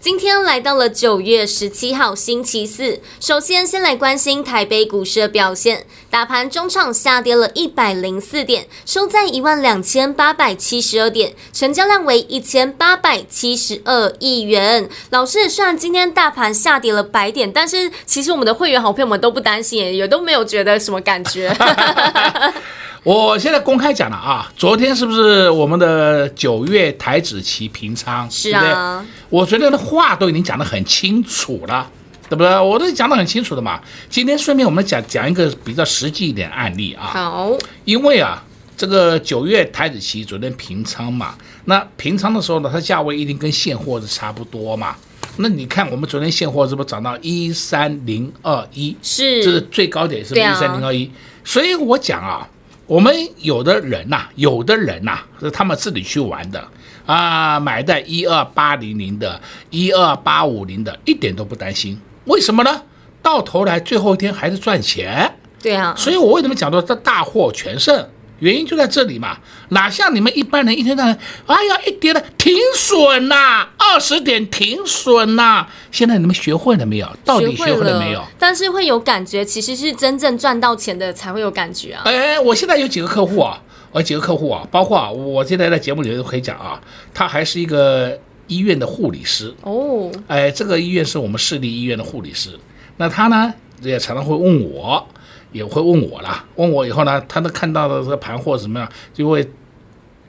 今天来到了九月十七号星期四，首先先来关心台北股市的表现。大盘中场下跌了一百零四点，收在一万两千八百七十二点，成交量为一千八百七十二亿元。老师，虽然今天大盘下跌了百点，但是其实我们的会员好朋友们都不担心，也都没有觉得什么感觉。我现在公开讲了啊，昨天是不是我们的九月台子期平仓？是啊，对对，我昨天的话都已经讲得很清楚了，对不对？我都讲得很清楚的嘛。今天顺便我们讲讲一个比较实际一点案例啊。好，因为啊，这个九月台子期昨天平仓嘛，那平仓的时候呢，它价位一定跟现货是差不多嘛。那你看我们昨天现货是不是涨到一三零二一？是，这是最高点，是不是一三零二一？所以我讲啊。我们有的人呐、啊，有的人呐、啊，是他们自己去玩的啊，买在一二八零零的，一二八五零的，一点都不担心。为什么呢？到头来最后一天还是赚钱。对啊，所以我为什么讲到这大获全胜？原因就在这里嘛，哪像你们一般人一天到晚，哎呀，一跌了停损呐，二十点停损呐。现在你们学会了没有？到底学会了没有？但是会有感觉，其实是真正赚到钱的才会有感觉啊。哎，我现在有几个客户啊，我几个客户啊，包括啊，我现在在节目里面都可以讲啊，他还是一个医院的护理师哦。哎，这个医院是我们市立医院的护理师，那他呢也常常会问我。也会问我啦，问我以后呢，他都看到的这个盘货怎么样，就会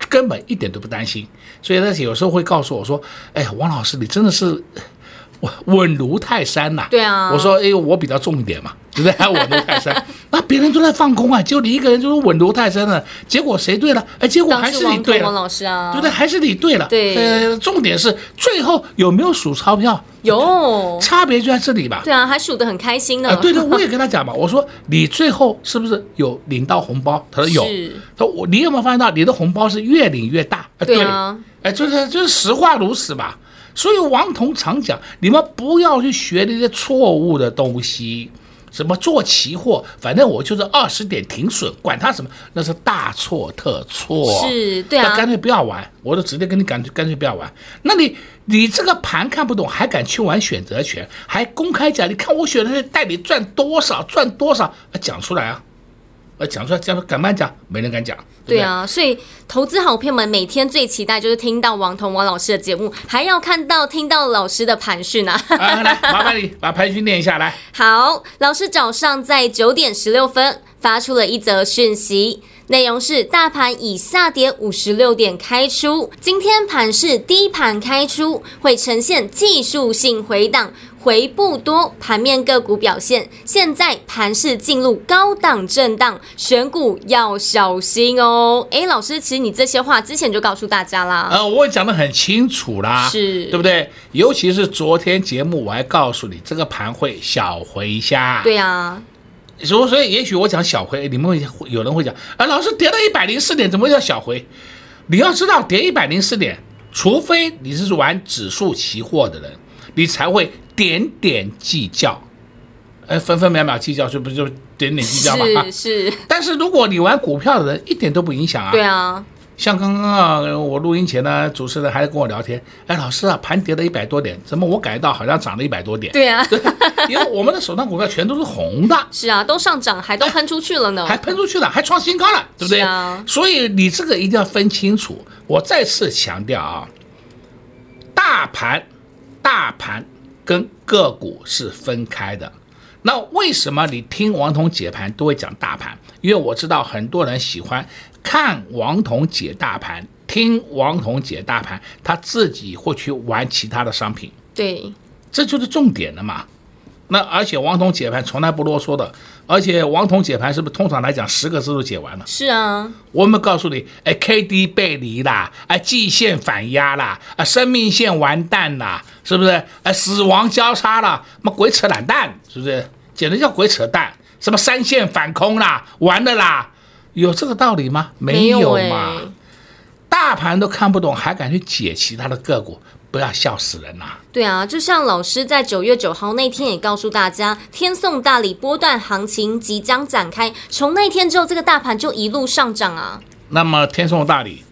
根本一点都不担心，所以他有时候会告诉我说：“哎，王老师，你真的是稳如泰山呐。”对啊，我说：“哎，我比较重一点嘛。”对不对？还稳如泰山，那别人都在放空啊，就你一个人就是稳如泰山了。结果谁对了？哎，结果还是你对了，王老师啊，对不对？还是你对了。对，呃，重点是最后有没有数钞票？有，差别就在这里吧。对啊，还数得很开心呢。啊，对对，我也 跟他讲嘛，我说你最后是不是有领到红包？他说有。他说我，你有没有发现到你的红包是越领越大？对啊，哎，就是就是实话如此吧。所以王彤常讲，你们不要去学那些错误的东西。什么做期货，反正我就是二十点停损，管他什么，那是大错特错。是，对啊，那干脆不要玩，我就直接跟你干脆干脆不要玩。那你你这个盘看不懂，还敢去玩选择权，还公开讲，你看我选择权带你赚多少赚多少，讲出来啊。呃，讲出来，讲敢不敢讲？没人敢讲。对，对啊，所以投资好朋友们每天最期待就是听到王彤王老师的节目，还要看到听到老师的盘讯啊。啊，来，麻烦你把盘讯念一下来。好，老师早上在九点十六分发出了一则讯息，内容是大盘以下跌五十六点开出，今天盘是低盘开出，会呈现技术性回档。回不多，盘面个股表现，现在盘势进入高档震荡，选股要小心哦。诶，老师，其实你这些话之前就告诉大家啦。呃，我也讲得很清楚啦，是对不对？尤其是昨天节目，我还告诉你，这个盘会小回一下。对啊，所以所以，也许我讲小回，你们会有人会讲，啊，老师跌到一百零四点，怎么叫小回？你要知道，跌一百零四点，除非你是玩指数期货的人，你才会。点点计较，哎，分分秒秒计较，这不是就点点计较嘛？是是。但是如果你玩股票的人，一点都不影响啊。对啊。像刚刚啊，我录音前呢，主持人还在跟我聊天，哎，老师啊，盘跌了一百多点，怎么我感觉到好像涨了一百多点？对啊。因为我们的手上股票全都是红的。是啊，都上涨，还都喷出去了呢。还喷出去了，还创新高了，对不对？是啊。所以你这个一定要分清楚。我再次强调啊，大盘，大盘。跟个股是分开的，那为什么你听王彤解盘都会讲大盘？因为我知道很多人喜欢看王彤解大盘，听王彤解大盘，他自己会去玩其他的商品。对，这就是重点了嘛。那而且王彤解盘从来不啰嗦的，而且王彤解盘是不是通常来讲十个字都解完了？是啊，我们告诉你，哎，K D 背离啦，哎，季线反压啦，啊，生命线完蛋啦，是不是？哎，死亡交叉了，妈鬼扯懒蛋，是不是？简直叫鬼扯蛋！什么三线反空啦，完了啦，有这个道理吗？没有嘛，有大盘都看不懂，还敢去解其他的个股？不要笑死人呐、啊！对啊，就像老师在九月九号那天也告诉大家，天送大礼，波段行情即将展开。从那天之后，这个大盘就一路上涨啊。那么天送大礼。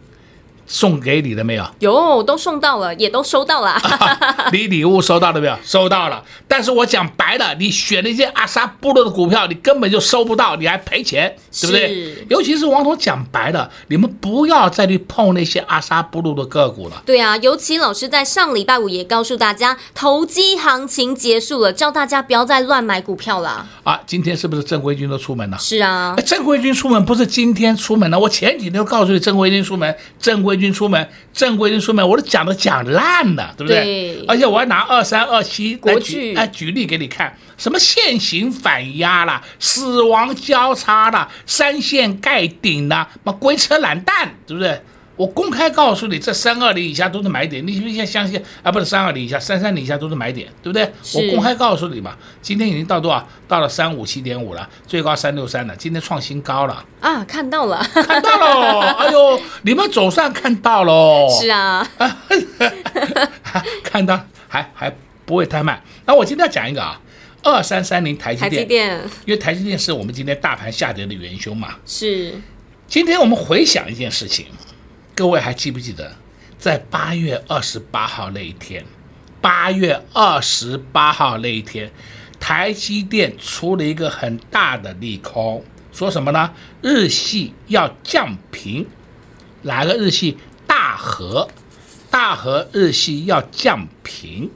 送给你了没有？有，都送到了，也都收到了。你礼物收到了没有？收到了。但是我讲白了，你选那些阿萨布鲁的股票，你根本就收不到，你还赔钱，对不对？是尤其是王彤讲白了，你们不要再去碰那些阿萨布鲁的个股了。对啊，尤其老师在上礼拜五也告诉大家，投机行情结束了，叫大家不要再乱买股票了。啊，今天是不是正规军都出门了？是啊，正规军出门不是今天出门了，我前几天都告诉你，正规军出门，正规。军出门，正规军出门，我都讲的讲烂了，对不对？对，而且我还拿二三二七来举来举例给你看，什么现行反压啦，死亡交叉啦，三线盖顶啦，妈鬼扯懒蛋，对不对？我公开告诉你，这三二零以下都是买点，你不信相信啊？不是三二零以下，三三零以下都是买点，对不对？我公开告诉你嘛，今天已经到多少？到了三五七点五了，最高三六三了，今天创新高了啊！看到了，看到了，哎呦，你们总算看到了，是啊，看到还还不会太慢。那我今天要讲一个啊，二三三零台积电，台积电，因为台积电是我们今天大盘下跌的元凶嘛，是。今天我们回想一件事情。各位还记不记得，在八月二十八号那一天，八月二十八号那一天，台积电出了一个很大的利空，说什么呢？日系要降频，哪个日系？大和，大和日系要降频，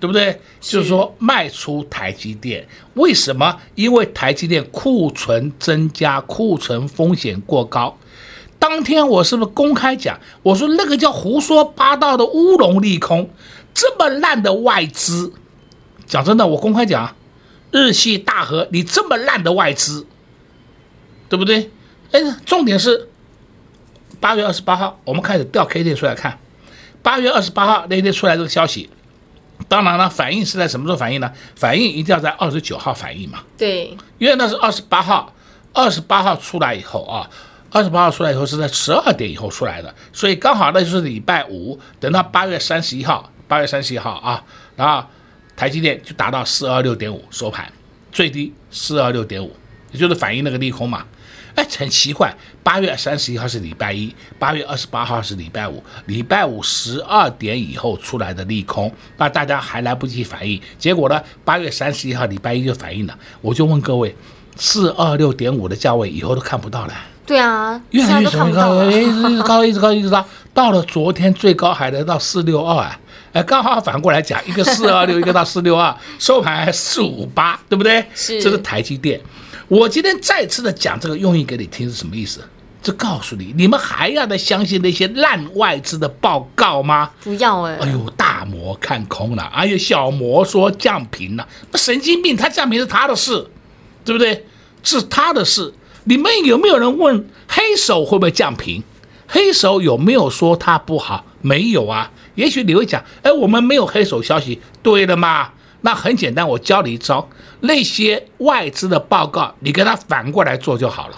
对不对？是就是说卖出台积电，为什么？因为台积电库存增加，库存风险过高。当天我是不是公开讲？我说那个叫胡说八道的乌龙利空，这么烂的外资，讲真的，我公开讲，日系大和，你这么烂的外资，对不对？哎，重点是八月二十八号，我们开始调 K 线出来看，八月二十八号那天出来这个消息，当然了，反应是在什么时候反应呢？反应一定要在二十九号反应嘛。对，因为那是二十八号，二十八号出来以后啊。二十八号出来以后是在十二点以后出来的，所以刚好那就是礼拜五。等到八月三十一号，八月三十一号啊，然后台积电就达到四二六点五收盘，最低四二六点五，也就是反映那个利空嘛。哎，很奇怪，八月三十一号是礼拜一，八月二十八号是礼拜五，礼拜五十二点以后出来的利空，那大家还来不及反应，结果呢，八月三十一号礼拜一就反应了。我就问各位，四二六点五的价位以后都看不到了。对啊，越来越高，哎，一直高，一直高，一直高，到了昨天最高还能到四六二啊，哎，刚好反过来讲，一个四二六，一个到四六二，收盘还四五八，对不对？是，这是台积电。我今天再次的讲这个用意给你听是什么意思？这告诉你，你们还要再相信那些烂外资的报告吗？不要哎，哎呦，大摩看空了，哎呦，小摩说降频了，那神经病，他降频是他的事，对不对？是他的事。你们有没有人问黑手会不会降频？黑手有没有说它不好？没有啊。也许你会讲，哎，我们没有黑手消息，对的嘛？那很简单，我教你一招，那些外资的报告，你跟他反过来做就好了。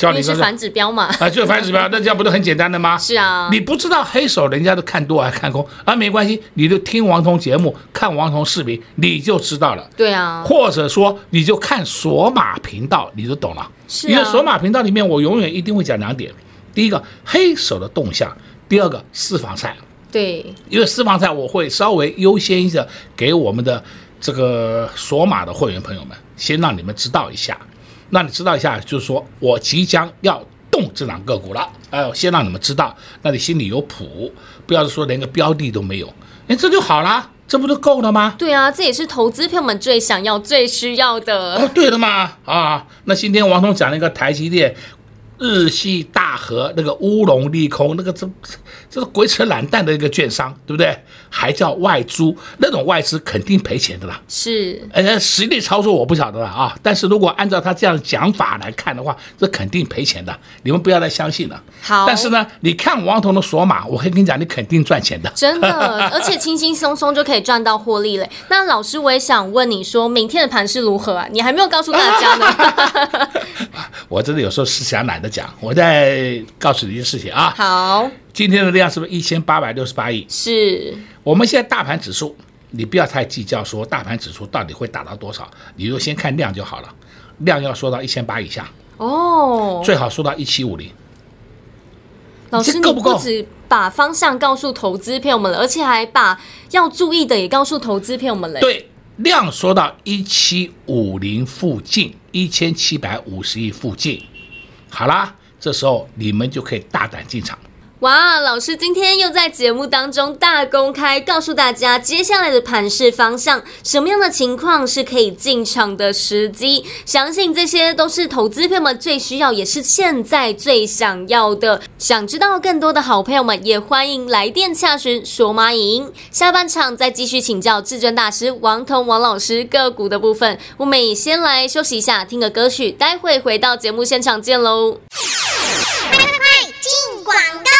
教你是反指标嘛？啊，就是反指标，那这样不是很简单的吗？是啊，你不知道黑手人家都看多还看空啊？没关系，你就听王彤节目，看王彤视频，你就知道了。对啊，或者说你就看索马频道，你就懂了。是啊，因为索马频道里面我永远一定会讲两点：第一个黑手的动向，第二个私房菜。对，因为私房菜我会稍微优先一下给我们的这个索马的会员朋友们，先让你们知道一下。那你知道一下，就是说我即将要动这档个股了，哎我，先让你们知道，那你心里有谱，不要说连个标的都没有，哎，这就好了，这不就够了吗？对啊，这也是投资朋友们最想要、最需要的。哦，对的嘛，啊，那今天王总讲了一个台积电日系大和那个乌龙利空，那个这这是鬼扯懒蛋的一个券商，对不对？还叫外租，那种外资肯定赔钱的啦。是，呃，实力操作我不晓得了啊。但是如果按照他这样讲法来看的话，这肯定赔钱的，你们不要再相信了。好，但是呢，你看王彤的索马，我可以跟你讲，你肯定赚钱的。真的，而且轻轻松松就可以赚到获利嘞。那老师，我也想问你说，明天的盘是如何啊？你还没有告诉大家呢。我真的有时候是想懒得讲，我再告诉你一件事情啊。好，今天的量是不是一千八百六十八亿？是。我们现在大盘指数，你不要太计较说大盘指数到底会达到多少，你就先看量就好了。量要说到一千八以下哦，最好说到一七五零。老师，够不够？你不止把方向告诉投资朋友们了，而且还把要注意的也告诉投资朋友们了。对，量说到一七五零附近，一千七百五十亿附近，好啦，这时候你们就可以大胆进场。哇，老师今天又在节目当中大公开告诉大家接下来的盘势方向，什么样的情况是可以进场的时机？相信这些都是投资朋友们最需要，也是现在最想要的。想知道更多的好朋友们，也欢迎来电洽询索马影音。下半场再继续请教至尊大师王彤王老师个股的部分。我们也先来休息一下，听个歌曲，待会回到节目现场见喽。广告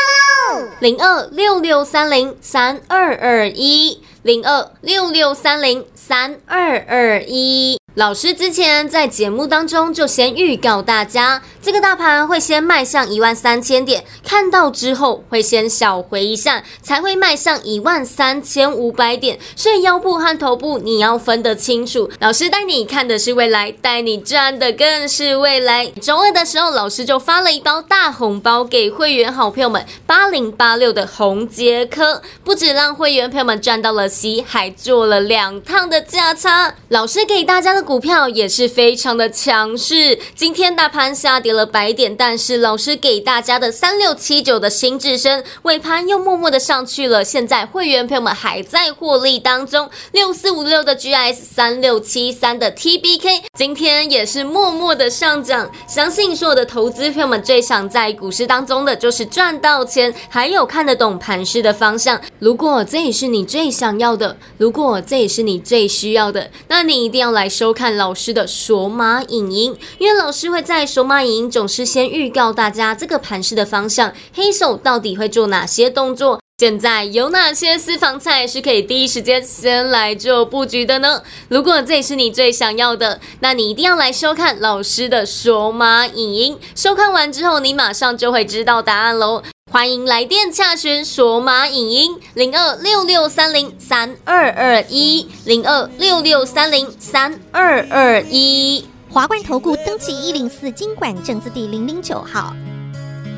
喽零二六六三零三二二一，零二六六三零三二二一。老师之前在节目当中就先预告大家，这个大盘会先迈向一万三千点，看到之后会先小回一下，才会迈向一万三千五百点。所以腰部和头部你要分得清楚。老师带你看的是未来，带你赚的更是未来。周二的时候，老师就发了一包大红包给会员好朋友们，八零八六的红杰科，不止让会员朋友们赚到了息，还做了两趟的价差。老师给大家的。股票也是非常的强势，今天大盘下跌了百点，但是老师给大家的三六七九的新智深尾盘又默默的上去了，现在会员朋友们还在获利当中。六四五六的 GS，三六七三的 TBK，今天也是默默的上涨。相信所有的投资朋友们最想在股市当中的就是赚到钱，还有看得懂盘势的方向。如果这也是你最想要的，如果这也是你最需要的，那你一定要来收。看老师的索马影音，因为老师会在索马影音总是先预告大家这个盘势的方向，黑手到底会做哪些动作，现在有哪些私房菜是可以第一时间先来做布局的呢？如果这也是你最想要的，那你一定要来收看老师的索马影音。收看完之后，你马上就会知道答案喽。欢迎来电洽询索马影音零二六六三零三二二一零二六六三零三二二一华冠投顾登记一零四经管证字第零零九号。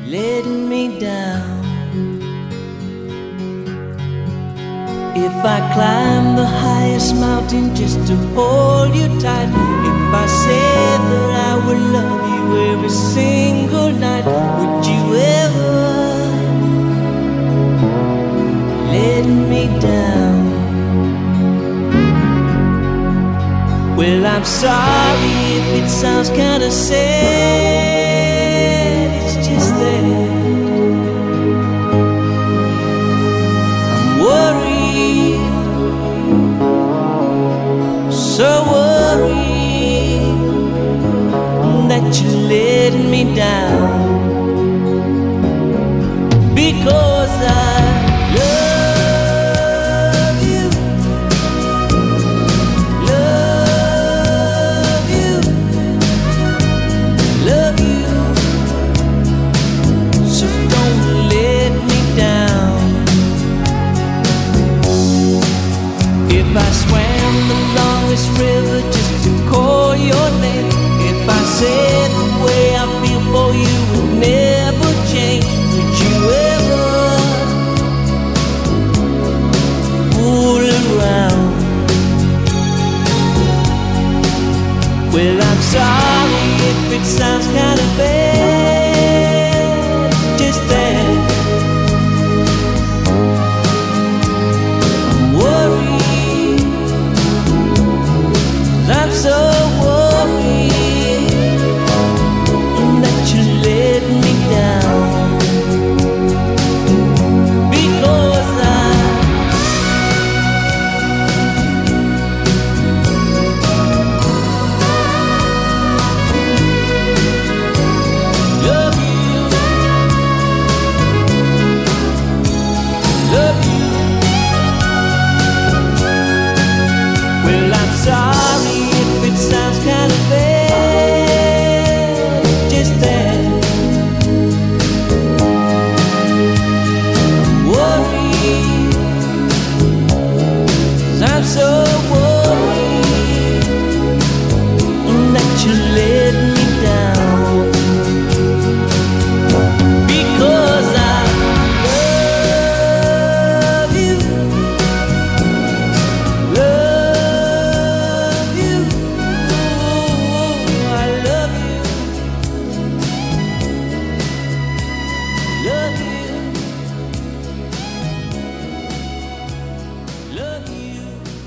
Let me down. If I climb the highest mountain just to hold you tight, if I said that I would love you every single night, would you ever? Let me down. Well, I'm sorry if it sounds kinda sad. It's just that I'm worried, so worried that you're letting me down because I.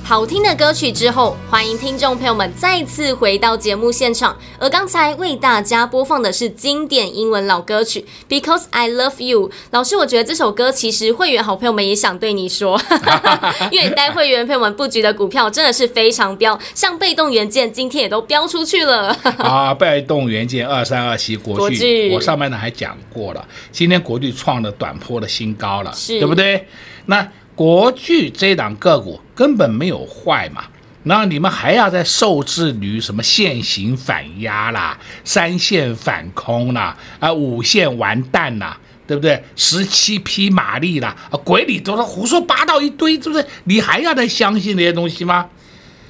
好听的歌曲之后，欢迎听众朋友们再次回到节目现场。而刚才为大家播放的是经典英文老歌曲《Because I Love You》。老师，我觉得这首歌其实会员好朋友们也想对你说，因为带会员朋友们布局的股票真的是非常飙，像被动元件今天也都飙出去了。啊，被动元件二三二七国巨，我上面呢还讲过了，今天国巨创了短波的新高了，是对不对？那。国巨这档个股根本没有坏嘛，然后你们还要再受制于什么线型反压啦、三线反空啦、啊五线完蛋啦，对不对？十七匹马力啦，啊鬼里都是胡说八道一堆，是不是？你还要再相信那些东西吗？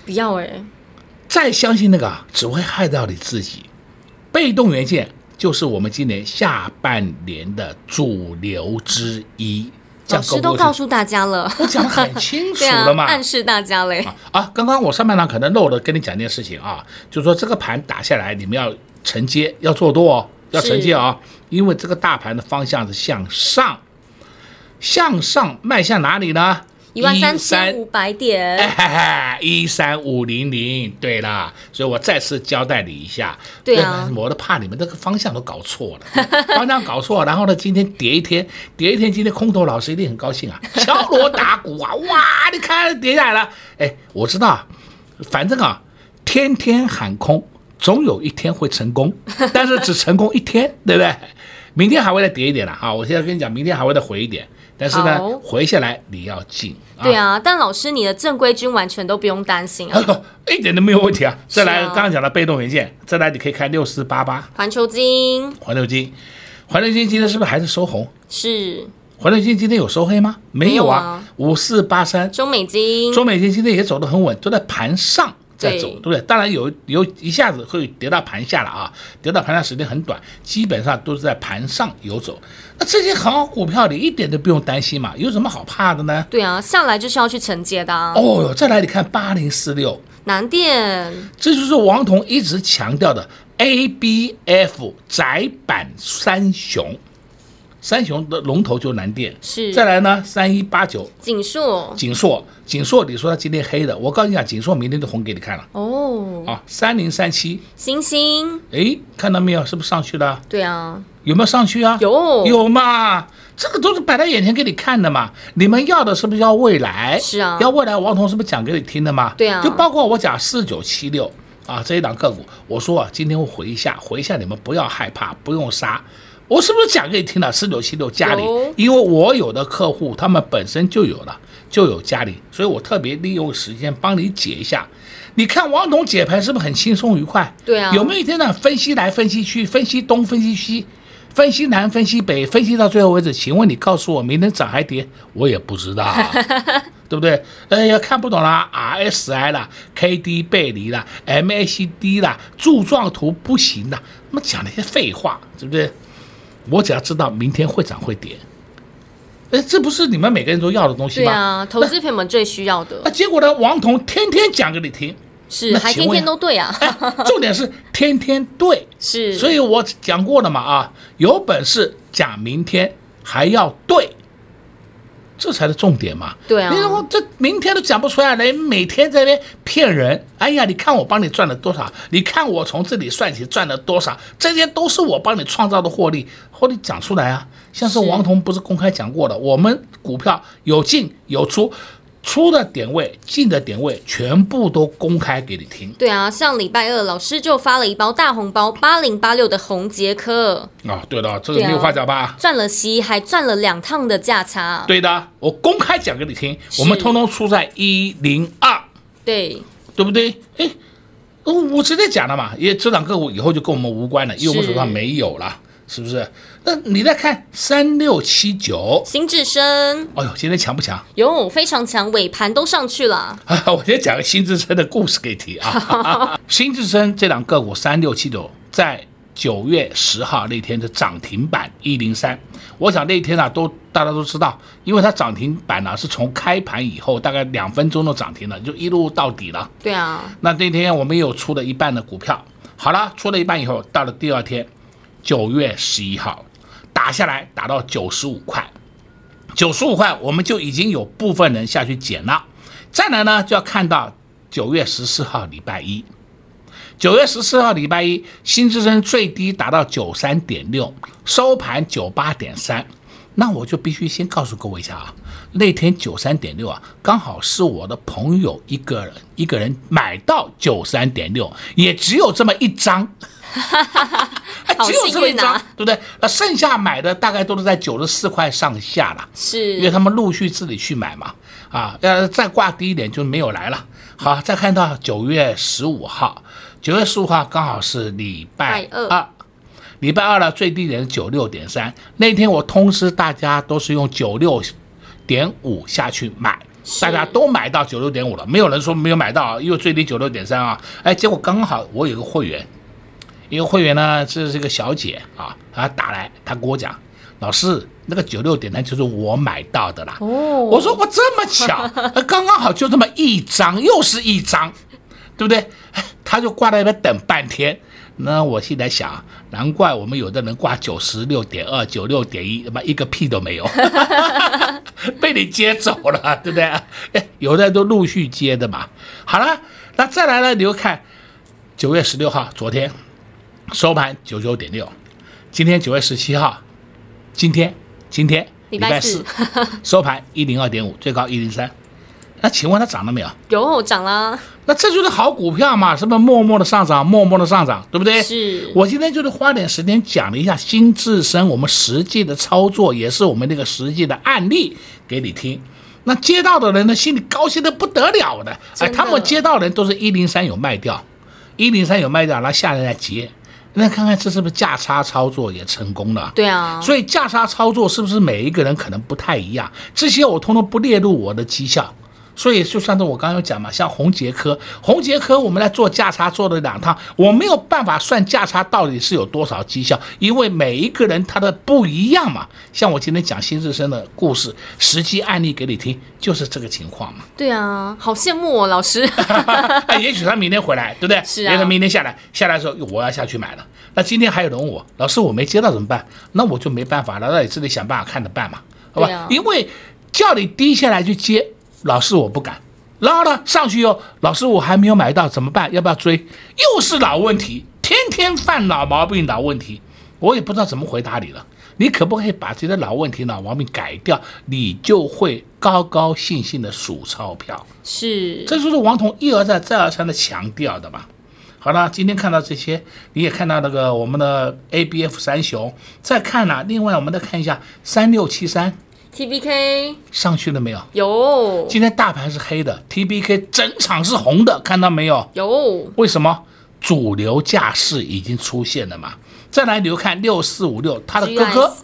不要诶、欸，再相信那个只会害到你自己。被动元件就是我们今年下半年的主流之一。老师都告诉大家了，我讲的很清楚了嘛，啊、暗示大家嘞。啊，刚刚我上半场可能漏了跟你讲一件事情啊，就是说这个盘打下来，你们要承接，要做多哦，要承接啊、哦，因为这个大盘的方向是向上，向上迈向哪里呢？一万三千五百点，一三五零零，对啦，所以我再次交代你一下。对啊，我都怕你们这个方向都搞错了，方向搞错，然后呢，今天跌一天，跌一天，今天空头老师一定很高兴啊，敲锣打鼓啊，哇，你看跌下来了，哎，我知道，反正啊，天天喊空，总有一天会成功，但是只成功一天，对不对？明天还会再跌一点了啊，我现在跟你讲，明天还会再回一点。但是呢，回下来你要进。对啊，但老师你的正规军完全都不用担心啊，一点都没有问题啊。再来，刚刚讲的被动元件，再来你可以看六四八八环球金，环球金，环球金今天是不是还是收红？是。环球金今天有收黑吗？没有啊。五四八三中美金，中美金今天也走得很稳，都在盘上。在走，对不对？当然有有一下子会跌到盘下了啊，跌到盘下时间很短，基本上都是在盘上游走。那这些好股票你一点都不用担心嘛，有什么好怕的呢？对啊，上来就是要去承接的啊。哦哟，再来你看八零四六南电，这就是王彤一直强调的 ABF 窄板三雄。三雄的龙头就南电，是。再来呢，三一八九锦硕，锦硕，锦硕，你说它今天黑的，我告诉你讲，锦硕明天就红给你看了。哦，啊，三零三七星星，哎，看到没有，是不是上去了？对啊，有没有上去啊？有，有嘛？这个都是摆在眼前给你看的嘛。你们要的是不是要未来？是啊，要未来，王彤是不是讲给你听的嘛？对啊，就包括我讲四九七六啊这一档个股，我说啊，今天会回一下，回一下，你们不要害怕，不用杀。我是不是讲给你听了？四九七六嘉里，因为我有的客户他们本身就有了，就有嘉里，所以我特别利用时间帮你解一下。你看王董解盘是不是很轻松愉快？对啊，有没有一天呢？分析来分析去，分析东分析西，分析南分析北，分析到最后为止。请问你告诉我，明天涨还跌？我也不知道，对不对？哎呀，看不懂啦，RSI 啦，K D 背离啦，MACD 啦，柱状图不行啦，那么讲那些废话，对不对？我只要知道明天会涨会跌，哎，这不是你们每个人都要的东西吗？对啊，投资朋友们最需要的。那结果呢？王彤天天讲给你听，是还天天都对啊。重点是天天对，是。所以我讲过了嘛啊，有本事讲明天还要对。这才是重点嘛！对啊，你说这明天都讲不出来，你每天在那边骗人。哎呀，你看我帮你赚了多少？你看我从这里算起赚了多少？这些都是我帮你创造的获利，获利讲出来啊！像是王彤不是公开讲过的，我们股票有进有出。出的点位、进的点位，全部都公开给你听。对啊，上礼拜二老师就发了一包大红包，八零八六的红杰克。啊，对的，这个没有话讲吧？赚了息，还赚了两趟的价差。对的，我公开讲给你听，我们通通出在一零二。对，对不对？哎，我直接讲了嘛，因为这档个股以后就跟我们无关了，因为我们手上没有了。是不是？那你再看三六七九新智深，哎呦，今天强不强？哟，非常强，尾盘都上去了。啊，我先讲个新智深的故事给你听啊。新智深这两个股三六七九，在九月十号那天的涨停板一零三，我想那天啊，都大家都知道，因为它涨停板呢是从开盘以后大概两分钟都涨停了，就一路到底了。对啊。那那天我们有出了一半的股票，好了，出了一半以后，到了第二天。九月十一号打下来，打到九十五块，九十五块，我们就已经有部分人下去捡了，再来呢，就要看到九月十四号礼拜一，九月十四号礼拜一，新智深最低达到九三点六，收盘九八点三。那我就必须先告诉各位一下啊，那天九三点六啊，刚好是我的朋友一个人一个人买到九三点六，也只有这么一张，只有这么一张，对不对？那剩下买的大概都是在九十四块上下了，是因为他们陆续自己去买嘛。啊，要再挂低一点就没有来了。好，再看到九月十五号，九月十五号刚好是礼拜二。礼拜二呢，最低点是九六点三。那天我通知大家都是用九六点五下去买，大家都买到九六点五了，没有人说没有买到，因为最低九六点三啊。哎，结果刚好我有个会员，一个会员呢，这是个小姐啊，她打来，她跟我讲，老师，那个九六点呢就是我买到的啦。哦，我说我这么巧，刚刚好就这么一张，又是一张，对不对？她就挂在那边等半天。那我现在想，难怪我们有的人挂九十六点二、九六点一，他妈一个屁都没有，被你接走了，对不对？哎，有的人都陆续接的嘛。好了，那再来了？你又看九月十六号，昨天收盘九九点六，今天九月十七号，今天今天礼拜四收盘一零二点五，最高一零三。那请问它涨了没有？有涨了。那这就是好股票嘛，是不是默默的上涨，默默的上涨，对不对？是。我今天就是花点时间讲了一下新智深，我们实际的操作也是我们那个实际的案例给你听。那接到的人呢，心里高兴的不得了的。哎，他们接到的人都是一零三有卖掉，一零三有卖掉，然后下来再接。那看看这是不是价差操作也成功了？对啊。所以价差操作是不是每一个人可能不太一样？这些我通通不列入我的绩效。所以就算是我刚刚有讲嘛，像红杰科，红杰科我们来做价差做了两趟，我没有办法算价差到底是有多少绩效，因为每一个人他的不一样嘛。像我今天讲新智深的故事，实际案例给你听，就是这个情况嘛。对啊，好羡慕哦，老师。哎，也许他明天回来，对不对？是啊。也许他明天下来，下来的时候我要下去买了。那今天还有人问我，老师我没接到怎么办？那我就没办法了，那你自己想办法看着办嘛，好吧？啊、因为叫你低下来去接。老师，我不敢。然后呢，上去哟，老师，我还没有买到，怎么办？要不要追？又是老问题，天天犯老毛病，老问题，我也不知道怎么回答你了。你可不可以把这些老问题、老毛病改掉？你就会高高兴兴的数钞票。是，这就是王彤一而再、再而三的强调的嘛。好了，今天看到这些，你也看到那个我们的 ABF 三雄，再看了。另外，我们再看一下三六七三。T B K 上去了没有？有。今天大盘是黑的，T B K 整场是红的，看到没有？有。为什么？主流架势已经出现了嘛。再来，你就看六四五六，它的哥哥，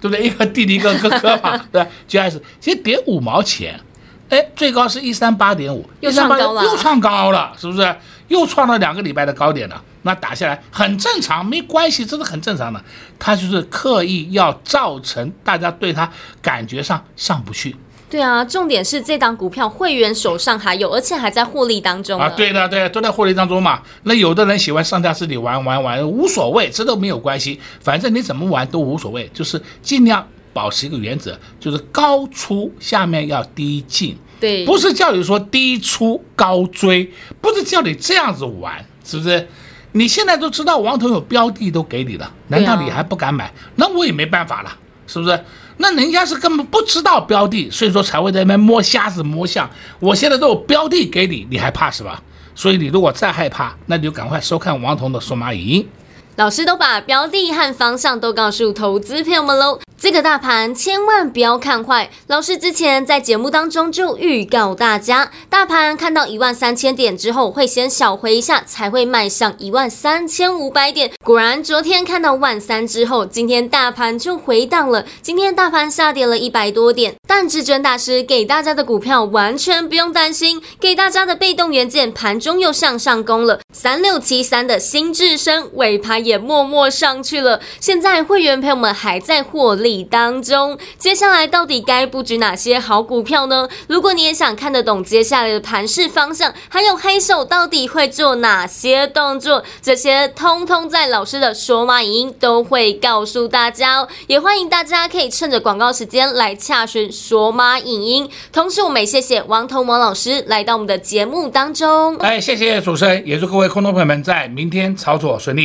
对不对？一个弟弟，一个哥哥嘛，对。G S 其实跌五毛钱，哎，最高是一三八点五，又创高了，又创高了，是不是？又创了两个礼拜的高点了。那打下来很正常，没关系，这是很正常的。他就是刻意要造成大家对他感觉上上不去。对啊，重点是这档股票会员手上还有，而且还在获利当中啊。对的，对，都在获利当中嘛。那有的人喜欢上架自己玩玩玩，无所谓，这都没有关系，反正你怎么玩都无所谓，就是尽量保持一个原则，就是高出下面要低进。对，不是叫你说低出高追，不是叫你这样子玩，是不是？你现在都知道王彤有标的都给你了，难道你还不敢买？啊、那我也没办法了，是不是？那人家是根本不知道标的，所以说才会在那边摸瞎子摸象。我现在都有标的给你，你还怕是吧？所以你如果再害怕，那你就赶快收看王彤的数码影音。老师都把标的和方向都告诉投资朋友们喽。这个大盘千万不要看坏，老师之前在节目当中就预告大家，大盘看到一万三千点之后会先小回一下，才会迈向一万三千五百点。果然，昨天看到万三之后，今天大盘就回档了。今天大盘下跌了一百多点，但至尊大师给大家的股票完全不用担心，给大家的被动元件盘中又向上攻了。三六七三的新智深尾盘也默默上去了，现在会员朋友们还在获利。理当中。接下来到底该布局哪些好股票呢？如果你也想看得懂接下来的盘势方向，还有黑手到底会做哪些动作，这些通通在老师的说马影音都会告诉大家哦。也欢迎大家可以趁着广告时间来洽询说马影音。同时，我们也谢谢王彤王老师来到我们的节目当中。哎，谢谢主持人，也祝各位空头朋友们在明天操作顺利。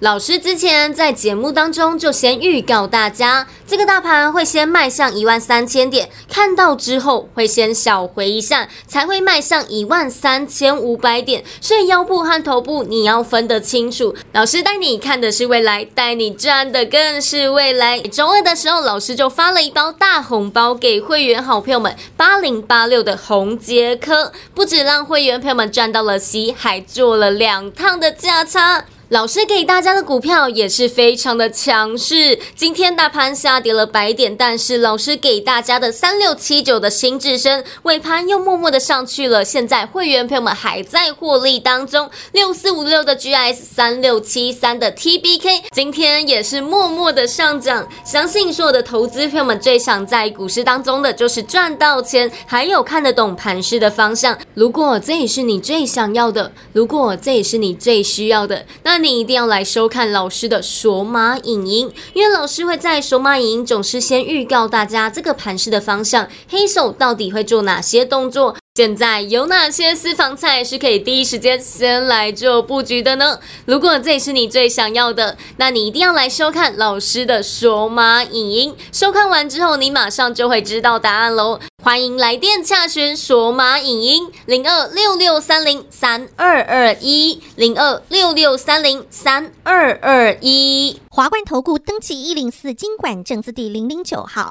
老师之前在节目当中就先预告大家，这个大盘会先迈向一万三千点，看到之后会先小回一下，才会迈向一万三千五百点。所以腰部和头部你要分得清楚。老师带你看的是未来，带你赚的更是未来。周二的时候，老师就发了一包大红包给会员好朋友们，八零八六的宏捷科，不止让会员朋友们赚到了息，还做了两趟的价差。老师给大家的股票也是非常的强势，今天大盘下跌了百点，但是老师给大家的三六七九的新智深尾盘又默默的上去了，现在会员朋友们还在获利当中。六四五六的 GS，三六七三的 TBK，今天也是默默的上涨。相信所有的投资朋友们最想在股市当中的就是赚到钱，还有看得懂盘势的方向。如果这也是你最想要的，如果这也是你最需要的，那。那你一定要来收看老师的索马影音，因为老师会在索马影音总是先预告大家这个盘势的方向，黑手到底会做哪些动作。现在有哪些私房菜是可以第一时间先来做布局的呢？如果这也是你最想要的，那你一定要来收看老师的说马影音。收看完之后，你马上就会知道答案喽。欢迎来电洽询说马影音零二六六三零三二二一零二六六三零三二二一。华冠投顾登记一零四金管证字第零零九号。